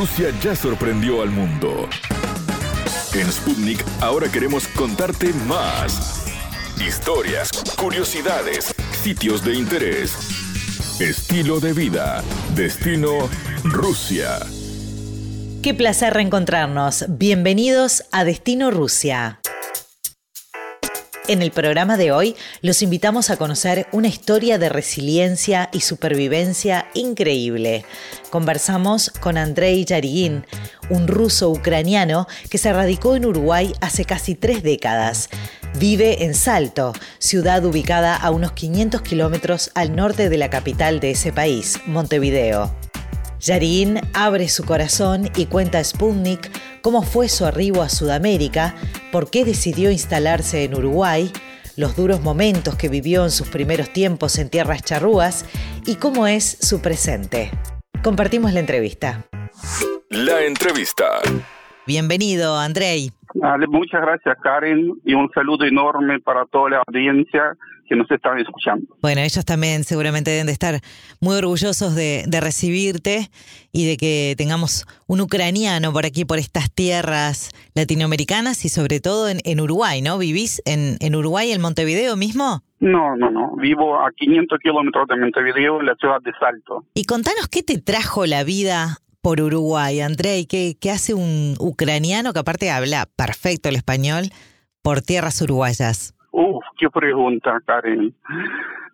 Rusia ya sorprendió al mundo. En Sputnik ahora queremos contarte más. Historias, curiosidades, sitios de interés, estilo de vida, destino Rusia. Qué placer reencontrarnos. Bienvenidos a Destino Rusia. En el programa de hoy los invitamos a conocer una historia de resiliencia y supervivencia increíble. Conversamos con Andrei Yarigin, un ruso ucraniano que se radicó en Uruguay hace casi tres décadas. Vive en Salto, ciudad ubicada a unos 500 kilómetros al norte de la capital de ese país, Montevideo. Yarin abre su corazón y cuenta a Sputnik cómo fue su arribo a Sudamérica, por qué decidió instalarse en Uruguay, los duros momentos que vivió en sus primeros tiempos en tierras charrúas y cómo es su presente. Compartimos la entrevista. La entrevista. Bienvenido, Andrei. Muchas gracias, Karen, y un saludo enorme para toda la audiencia que nos están escuchando. Bueno, ellos también seguramente deben de estar muy orgullosos de, recibirte y de que tengamos un ucraniano por aquí, por estas tierras latinoamericanas y sobre todo en, Uruguay, ¿no? ¿Vivís en, en Uruguay, en Montevideo mismo? No, no, no. Vivo a 500 kilómetros de Montevideo, en la ciudad de Salto. Y contanos qué te trajo la vida por Uruguay, Andrei, ¿qué, qué hace un ucraniano que aparte habla perfecto el español por tierras uruguayas? Uf, qué pregunta, Karen.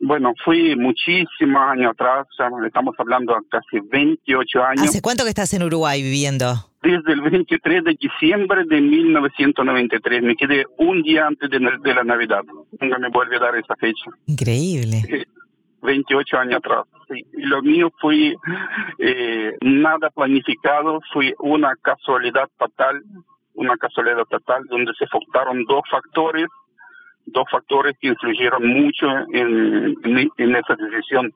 Bueno, fui muchísimos años atrás, ya estamos hablando de casi 28 años. ¿Hace cuánto que estás en Uruguay viviendo? Desde el 23 de diciembre de 1993. Me quedé un día antes de, la Navidad. Nunca me vuelve a dar esa fecha. Increíble. 28 años atrás. Y lo mío fue eh, nada planificado, fue una casualidad total, una casualidad total donde se faltaron dos factores dos factores que influyeron mucho en, en, esa decisión.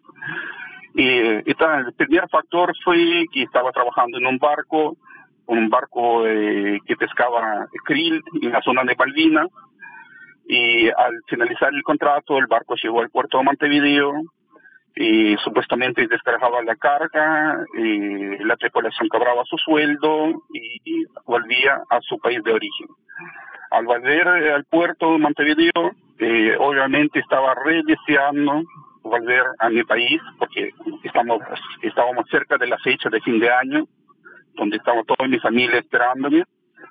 Y, el primer factor fue que estaba trabajando en un barco, un barco eh, que pescaba krill en la zona de Malvinas, y al finalizar el contrato el barco llegó al puerto de Montevideo, y supuestamente descargaba la carga, y la tripulación cobraba su sueldo y volvía a su país de origen. Al volver al puerto de Montevideo, eh, obviamente estaba re deseando volver a mi país porque estamos estábamos cerca de la fecha de fin de año, donde estaba toda mi familia esperándome.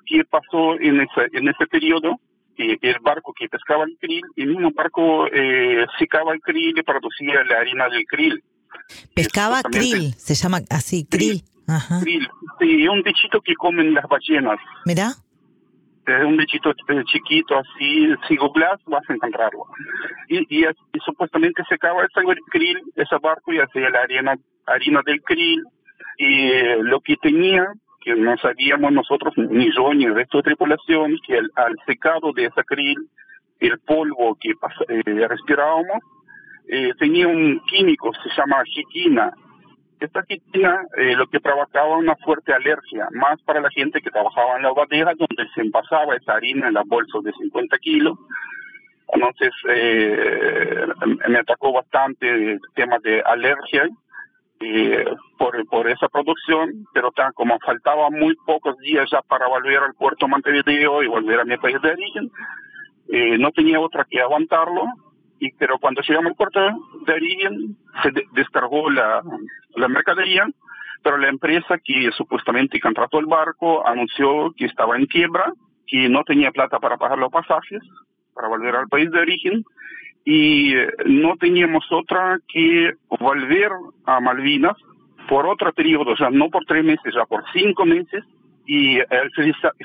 ¿Qué pasó en ese, en ese periodo? el barco que pescaba el krill, el mismo barco eh, secaba el krill y producía la harina del krill. Pescaba krill, se llama así, krill. Ajá. Krill, sí, un bichito que comen las ballenas. Mira es un bichito chiquito así, si googleas vas a encontrarlo. Y, y, supuestamente se acaba ese krill, ese barco y hacía la harina, harina del krill. Y eh, lo que tenía, que no sabíamos nosotros, ni yo ni el resto de tripulación, que al secado de ese krill, el polvo que eh, respirábamos, eh, tenía un químico, se llama chiquina, esta quitina eh, lo que provocaba una fuerte alergia, más para la gente que trabajaba en la bodegas donde se envasaba esa harina en las bolsas de 50 kilos. Entonces eh, me atacó bastante el tema de alergia eh, por, por esa producción, pero tan, como faltaba muy pocos días ya para volver al puerto Montevideo y volver a mi país de origen, no tenía otra que aguantarlo y pero cuando llegamos al puerto de origen se descargó la, la mercadería, pero la empresa que supuestamente contrató el barco anunció que estaba en quiebra, que no tenía plata para pagar los pasajes, para volver al país de origen, y eh, no teníamos otra que volver a Malvinas por otro periodo, o sea, no por tres meses, ya por cinco meses, y al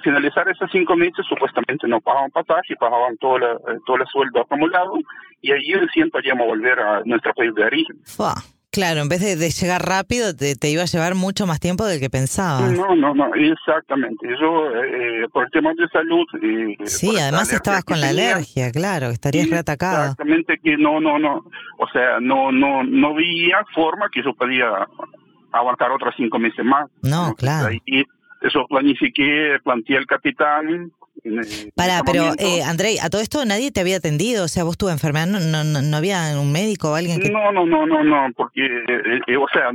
finalizar esos cinco meses supuestamente no pagaban pasaje, pagaban todo, la, eh, todo el sueldo acumulado y allí recién podíamos volver a nuestro país de origen. Claro, en vez de, llegar rápido, te, iba a llevar mucho más tiempo del que pensaba. No, no, no, exactamente. Yo, eh, por temas de salud... Eh, sí, además estabas con la alergia, claro, estarías reatacado. Exactamente, que no, no, no, o sea, no, no, no veía forma que yo podía aguantar otros cinco meses más. No, claro. Y eso planifiqué, planteé el capitán, para, pero eh, Andrei, a todo esto nadie te había atendido, o sea, vos tu enfermedad, no, no, no, había un médico o alguien que... No, no, no, no, no, porque, eh, eh, o sea,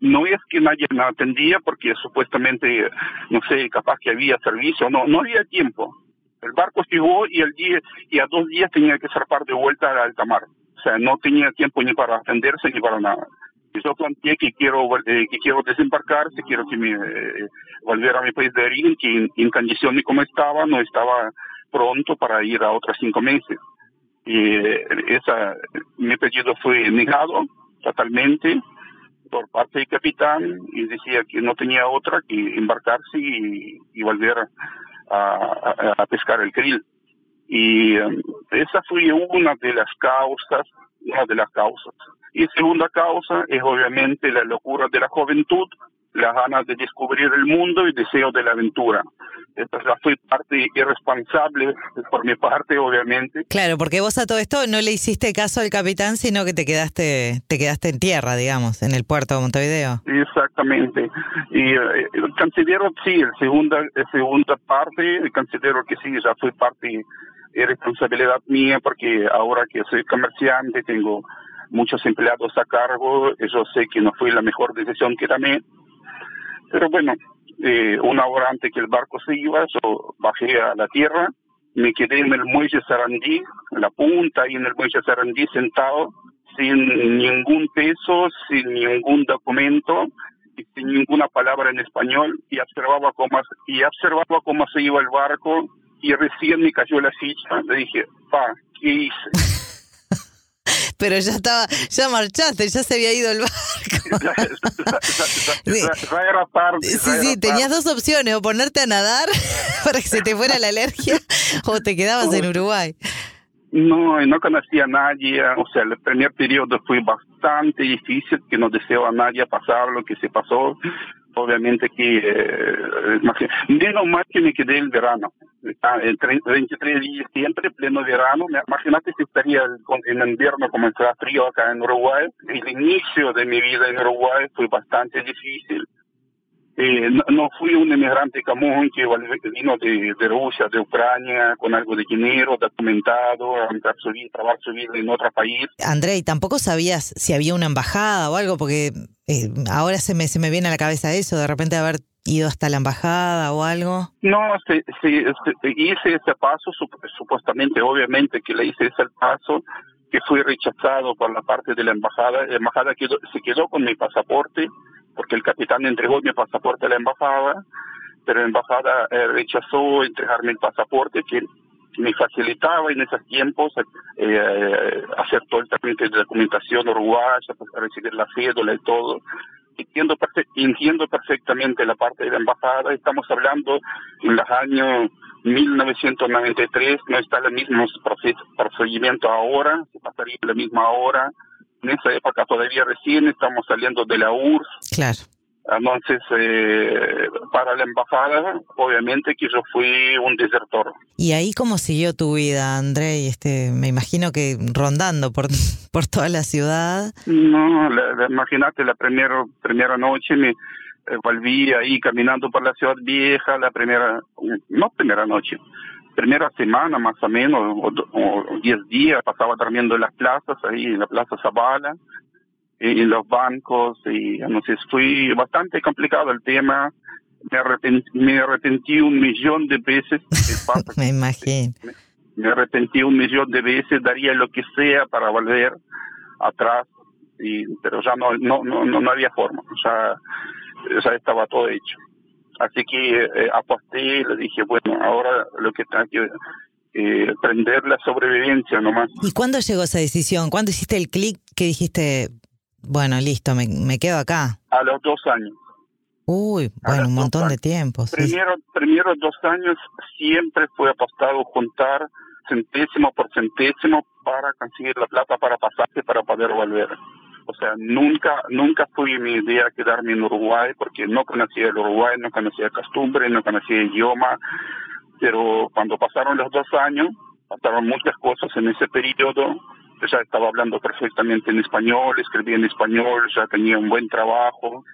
no es que nadie me atendía porque supuestamente, no sé, capaz que había servicio, no, no había tiempo. El barco llegó y el día y a dos días tenía que zarpar de vuelta a alta mar. O sea, no tenía tiempo ni para atenderse ni para nada. Yo planteé que quiero eh, que quiero desembarcar, quiero que me eh, volver a mi país de origen, que en, en condiciones como estaba no estaba pronto para ir a otros cinco meses. Y eh, esa, mi pedido fue negado totalmente por parte del capitán y decía que no tenía otra que embarcarse y, volver a, pescar el krill. Y um, esa fue una de las causas, una de las causas. Y segunda causa es obviamente la locura de la juventud, las ganas de descubrir el mundo y deseo de la aventura. Esta fue parte irresponsable por mi parte, obviamente. Claro, porque vos a todo esto no le hiciste caso al capitán, sino que te quedaste te quedaste en tierra, digamos, en el puerto de Montevideo. Exactamente. Y eh, considero, sí, el segunda, la segunda parte, considero que sí, ya fue parte de responsabilidad mía, porque ahora que soy comerciante, tengo muchos empleados a cargo, yo sé que no fue la mejor decisión que tomé, pero bueno, eh, una hora antes que el barco se iba, yo bajé a la tierra, me quedé en el muelle Sarandí, en la punta y en el muelle Sarandí sentado, sin ningún peso, sin ningún documento y sin ninguna palabra en español y observaba cómo, y observaba cómo se iba el barco y recién me cayó la ficha, le dije, pa, ¿qué hice? Pero ya estaba, ya marchaste, ya se había ido el barco. sí, sí, tenías dos opciones, o ponerte a nadar para que se te fuera la alergia, o te quedabas en Uruguay. No, no conocía a nadie, o sea, el primer periodo fue bastante difícil, que no deseo a nadie pasar lo que se pasó. Obviamente que, eh, menos mal que me quedé el verano, el 23 de diciembre, pleno verano. Imagínate si estaría en invierno como está frío acá en Uruguay. El inicio de mi vida en Uruguay fue bastante difícil. Eh, no, fui un inmigrante común que vino de, de, Rusia, de Ucrania, con algo de dinero, documentado, a su vida, trabajar su vida en otro país. André, ¿y tampoco sabías si había una embajada o algo? Porque eh, ahora se me, se me viene a la cabeza eso, de repente haber ido hasta la embajada o algo? No, sí, sí, hice ese paso, supuestamente, obviamente que le hice ese paso, que fui rechazado por la parte de la embajada. La embajada quedó, se quedó con mi pasaporte, porque el capitán entregó mi pasaporte a la embajada, pero la embajada eh, rechazó entregarme el pasaporte que me facilitaba en esos tiempos eh, hacer el trámite de documentación uruguaya, recibir la cédula y todo. Entiendo, entiendo perfectamente la parte de la embajada, estamos hablando en los años 1993, no está el mismo procedimiento ahora, se pasaría la misma hora, en esa época todavía recién estamos saliendo de la URSS. Claro. Entonces, eh, para la embajada, obviamente que yo fui un desertor. ¿Y ahí cómo siguió tu vida, André? Este, me imagino que rondando por, por toda la ciudad. No, imagínate, la primera, primera noche me eh, volví ahí caminando por la ciudad vieja, la primera, no primera noche, primera semana más o menos, o, diez días, pasaba durmiendo en las plazas, ahí en la Plaza Zabala en los bancos y entonces fue bastante complicado el tema. Me arrepentí, me arrepentí un millón de veces. me imagino. Me, arrepentí un millón de veces, daría lo que sea para volver atrás, y, pero ya no, no, no, no, había forma, ya, ya estaba todo hecho. Así que eh, aposté, le dije, bueno, ahora lo que tengo que eh, prender la sobrevivencia nomás. ¿Y cuándo llegó esa decisión? ¿Cuándo hiciste el clic que dijiste, bueno, listo, me, me quedo acá. A los dos años. Uy, bueno, un montón de tiempo. Primero, primero dos años siempre fue apostado juntar centésimo por centésimo para conseguir la plata para pasarse para poder volver. O sea, nunca, nunca fue mi idea quedarme en Uruguay porque no conocía el Uruguay, no conocía costumbre, no conocía idioma. Pero cuando pasaron los dos años, pasaron muchas cosas en ese periodo ya estaba hablando perfectamente en español, escribía en español, ya tenía un buen trabajo.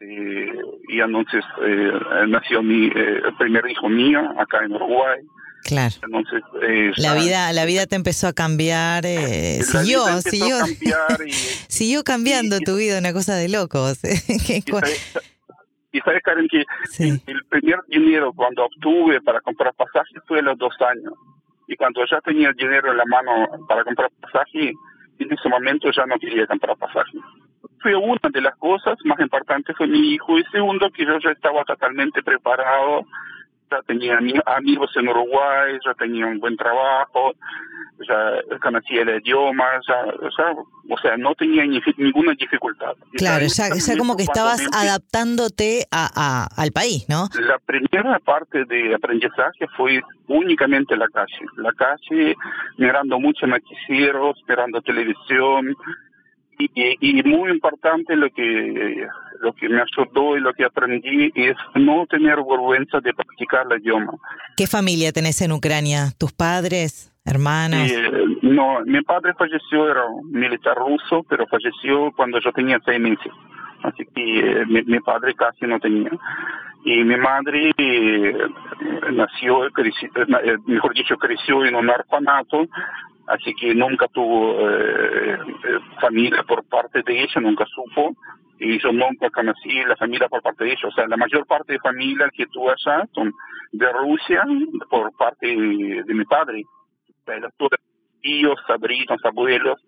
Eh, y entonces eh, nació mi, eh, el primer hijo mío acá en Uruguay. Claro. Entonces, eh, La vida, la vida te empezó a cambiar, eh, siguió, siguió, cambiar y- siguió cambiando y- tu vida, una cosa de locos. Y sabes, Karen, que Sí. el primer dinero cuando obtuve para comprar pasajes fue a los dos años. Y cuando ya tenía el dinero en la mano para comprar pasaje, en ese momento ya no quería comprar pasaje. Fue una de las cosas más importantes fue mi hijo. Y segundo, que yo ya estaba totalmente preparado. Ya tenía ami- amigos en Uruguay, ya tenía un buen trabajo, ya conocía el idioma, ya, ya, o sea, no tenía ni- ninguna dificultad. Claro, ya, ya como que estabas adaptándote a, a- al país, ¿no? la primera parte de aprendizaje fue únicamente la calle. La calle, mirando mucho noticieros, mirando televisión. Y, y- y muy importante lo que lo que me ayudó y lo que aprendí es no tener vergüenza de practicar el idioma. ¿Qué familia tenés en Ucrania? ¿Tus padres? ¿Hermanos? Eh, no, mi padre falleció, era un militar ruso, pero falleció cuando yo tenía seis meses. Así que eh, mi, mi padre casi no tenía. Y mi madre eh, nació, creció, eh, mejor dicho, creció en un orfanato, así que nunca tuvo eh, eh, familia por parte de ella, nunca supo. Y yo nunca conocí la familia por parte de ella. O sea, la mayor parte de familia que tuve allá son de Rusia por parte de, mi padre los todos tíos, sobrinos, abuelos,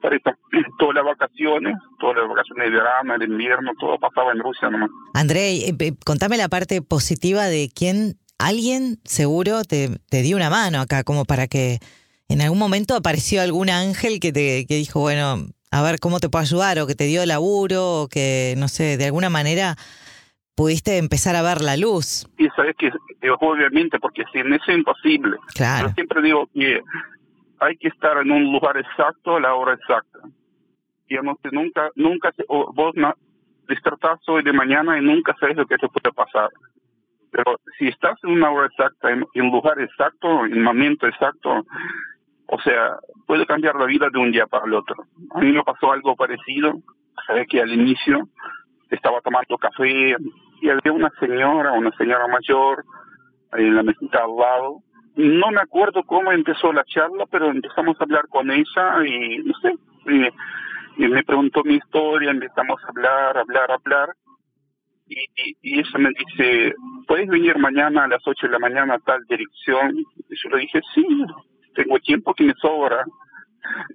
todas las vacaciones, todas las vacaciones de verano, de invierno, todo pasaba en Rusia nomás. Andrei, eh, eh, contame la parte positiva de quién, alguien seguro te, te dio una mano acá, como para que en algún momento apareció algún ángel que te que dijo, bueno, a ver cómo te puedo ayudar, o que te dio laburo, o que, no sé, de alguna manera pudiste empezar a ver la luz. Y sabes que, eh, obviamente, porque sin eso es imposible. Claro. Yo siempre digo que hay que estar en un lugar exacto a la hora exacta. Digamos que nunca, nunca, vos despertás hoy de mañana y nunca sabes lo que te puede pasar. Pero si estás en una hora exacta, en, en un lugar exacto, en un momento exacto, o sea, puede cambiar la vida de un día para el otro. A mí me pasó algo parecido, sabes que al inicio estaba tomando café y había una señora, una señora mayor, en la mesita al lado. No me acuerdo cómo empezó la charla, pero empezamos a hablar con ella y no sé, y, me preguntó mi historia, empezamos a hablar, hablar, hablar. Y, y, y ella me dice, ¿puedes venir mañana a las 8 de la mañana a tal dirección? Y yo le dije, sí, tengo tiempo que me sobra.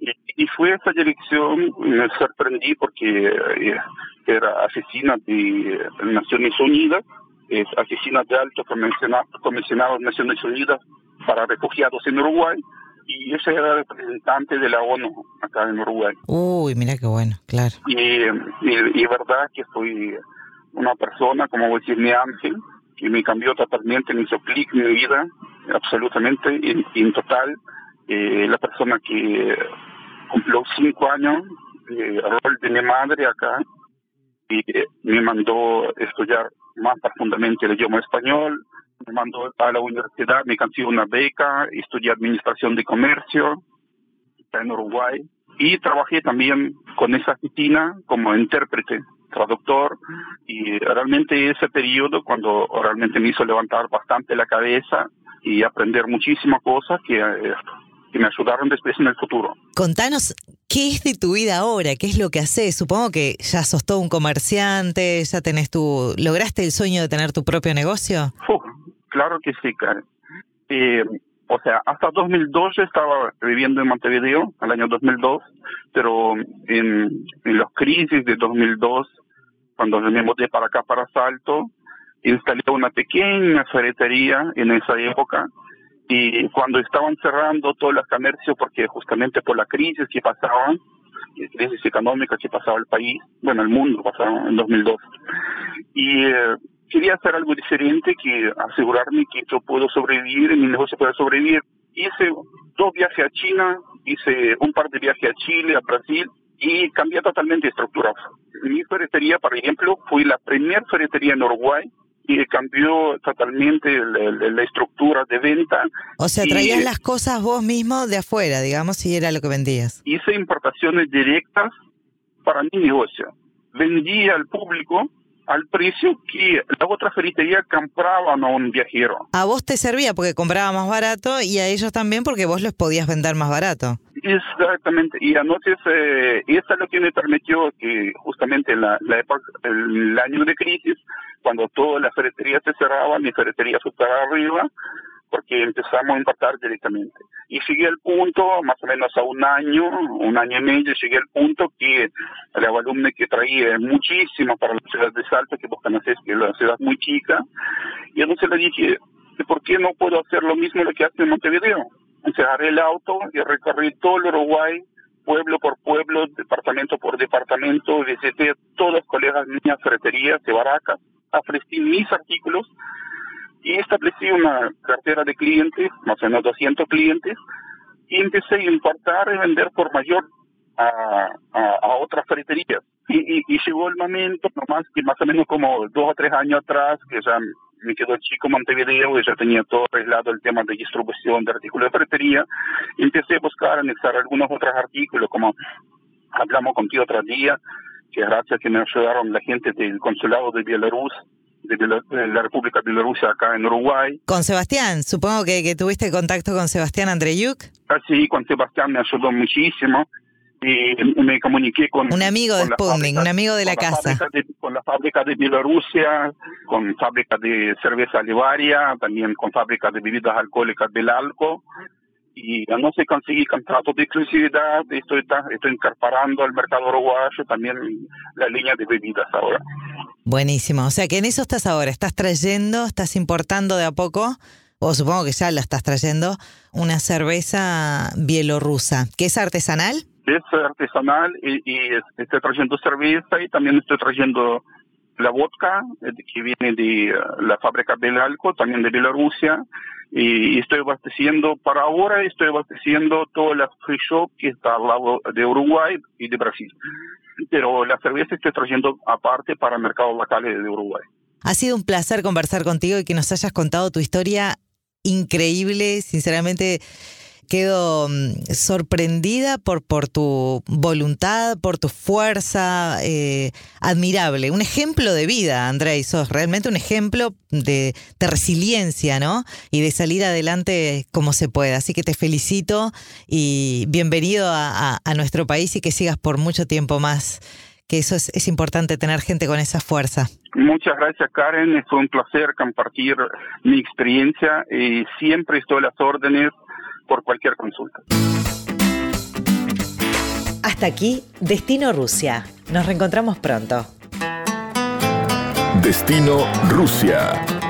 Y, y fue esa dirección, me sorprendí porque eh, era asesina de Naciones Unidas, es asesina de alto comisionado, comisionado de Naciones Unidas para refugiados en Uruguay, y ella era representante de la ONU acá en Uruguay. Uy, mira qué bueno, claro. Y, y, y verdad que fui una persona, como voy a decir, mi ángel, que me cambió totalmente, me hizo clic en mi vida, absolutamente, en, en total. Eh, la persona que cumplió cinco años, eh, rol de mi madre acá, y eh, me mandó estudiar más profundamente el idioma español, me mandó a la universidad, me consiguió una beca, estudié administración de comercio en Uruguay y trabajé también con esa oficina como intérprete, traductor y realmente ese periodo cuando realmente me hizo levantar bastante la cabeza y aprender muchísimas cosas que, eh, que me ayudaron después en el futuro. Contanos, ¿qué es de tu vida ahora? ¿Qué es lo que haces? Supongo que ya sos todo un comerciante, ya tenés tu... ¿Lograste el sueño de tener tu propio negocio? Uf, claro que sí, Karen. Eh, o sea, hasta 2002 yo estaba viviendo en Montevideo, al año 2002, pero en, en los crisis de 2002, cuando me mudé para acá, para Salto, instalé una pequeña ferretería en esa época y cuando estaban cerrando todos los comercios, porque justamente por la crisis que pasaban, crisis económica que pasaba el país, bueno, el mundo pasaba en 2002, y eh, quería hacer algo diferente que asegurarme que yo puedo sobrevivir mi negocio puede sobrevivir. Hice dos viajes a China, hice un par de viajes a Chile, a Brasil y cambié totalmente de estructura. Mi ferretería, por ejemplo, fue la primera ferretería en Uruguay y cambió totalmente la, la- la estructura de venta. O sea, Y- traías las cosas vos mismo de afuera, digamos, y era lo que vendías. hice importaciones directas para mi negocio. Vendí al público al precio que la otra ferretería compraban a un viajero. A vos te servía porque compraba más barato y a ellos también porque vos les podías vender más barato. Exactamente, y entonces eh, eso es lo que me permitió que justamente en la, época, el año de crisis, cuando todas las ferreterías se cerraban, mi ferretería fue para arriba, porque empezamos a importar directamente. Y llegué al punto, más o menos a un año, un año y medio, llegué al punto que el volumen que traía es muchísimo para la ciudad de Salta, que vos conocés que es una ciudad muy chica, y entonces le dije, ¿por qué no puedo hacer lo mismo lo que hace en Montevideo? agarré el auto y recorrí todo el Uruguay, pueblo por pueblo, departamento por departamento, visité todos los colegas mías, ferreterías de Baracas, ofrecí mis artículos y establecí una cartera de clientes, más o menos 200 clientes, y empecé a importar y vender por mayor a, a, otras ferreterías. Y, y, llegó el momento, nomás que más o menos como dos o tres años atrás, que ya me quedó chico Montevideo y ya tenía todo arreglado el tema de distribución de artículos de ferretería. Empecé a buscar, anexar algunos otros artículos, como hablamos contigo otro día, que gracias que me ayudaron la gente del consulado de Bielorrus, de, la República de Bielorrusia acá en Uruguay. Con Sebastián, supongo que, que tuviste contacto con Sebastián Andreyuk. Ah, sí, con Sebastián me ayudó muchísimo y me comuniqué con... Un amigo de Sputnik, un amigo de la casa. con la fábrica de Bielorrusia, con fábrica de cerveza Livaria, también con fábrica de bebidas alcohólicas del Alco. Y no sé, conseguí contratos de exclusividad, estoy, estoy incorporando al mercado uruguayo también la línea de bebidas ahora. Buenísimo, o sea que en eso estás ahora, estás trayendo, estás importando de a poco o supongo que ya la estás trayendo, una cerveza bielorrusa, que es artesanal. Es artesanal y, estoy trayendo cerveza y también estoy trayendo la vodka eh, que viene de eh, la fábrica del Alco, también de Bielorrusia, y estoy abasteciendo, para ahora estoy abasteciendo todas las free shop que está al lado de Uruguay y de Brasil. Pero la cerveza estoy trayendo aparte para mercados locales de Uruguay. Ha sido un placer conversar contigo y que nos hayas contado tu historia increíble, sinceramente quedo mm, sorprendida por, por tu voluntad, por tu fuerza, eh, admirable. Un ejemplo de vida, André, sos realmente un ejemplo de, resiliencia, ¿no? Y de salir adelante como se pueda. Así que te felicito y bienvenido a, nuestro país y que sigas por mucho tiempo más que eso es, importante tener gente con esa fuerza. Muchas gracias Karen, fue un placer compartir mi experiencia siempre estoy a las órdenes por cualquier consulta. Hasta aquí, Destino Rusia. Nos reencontramos pronto. Destino Rusia.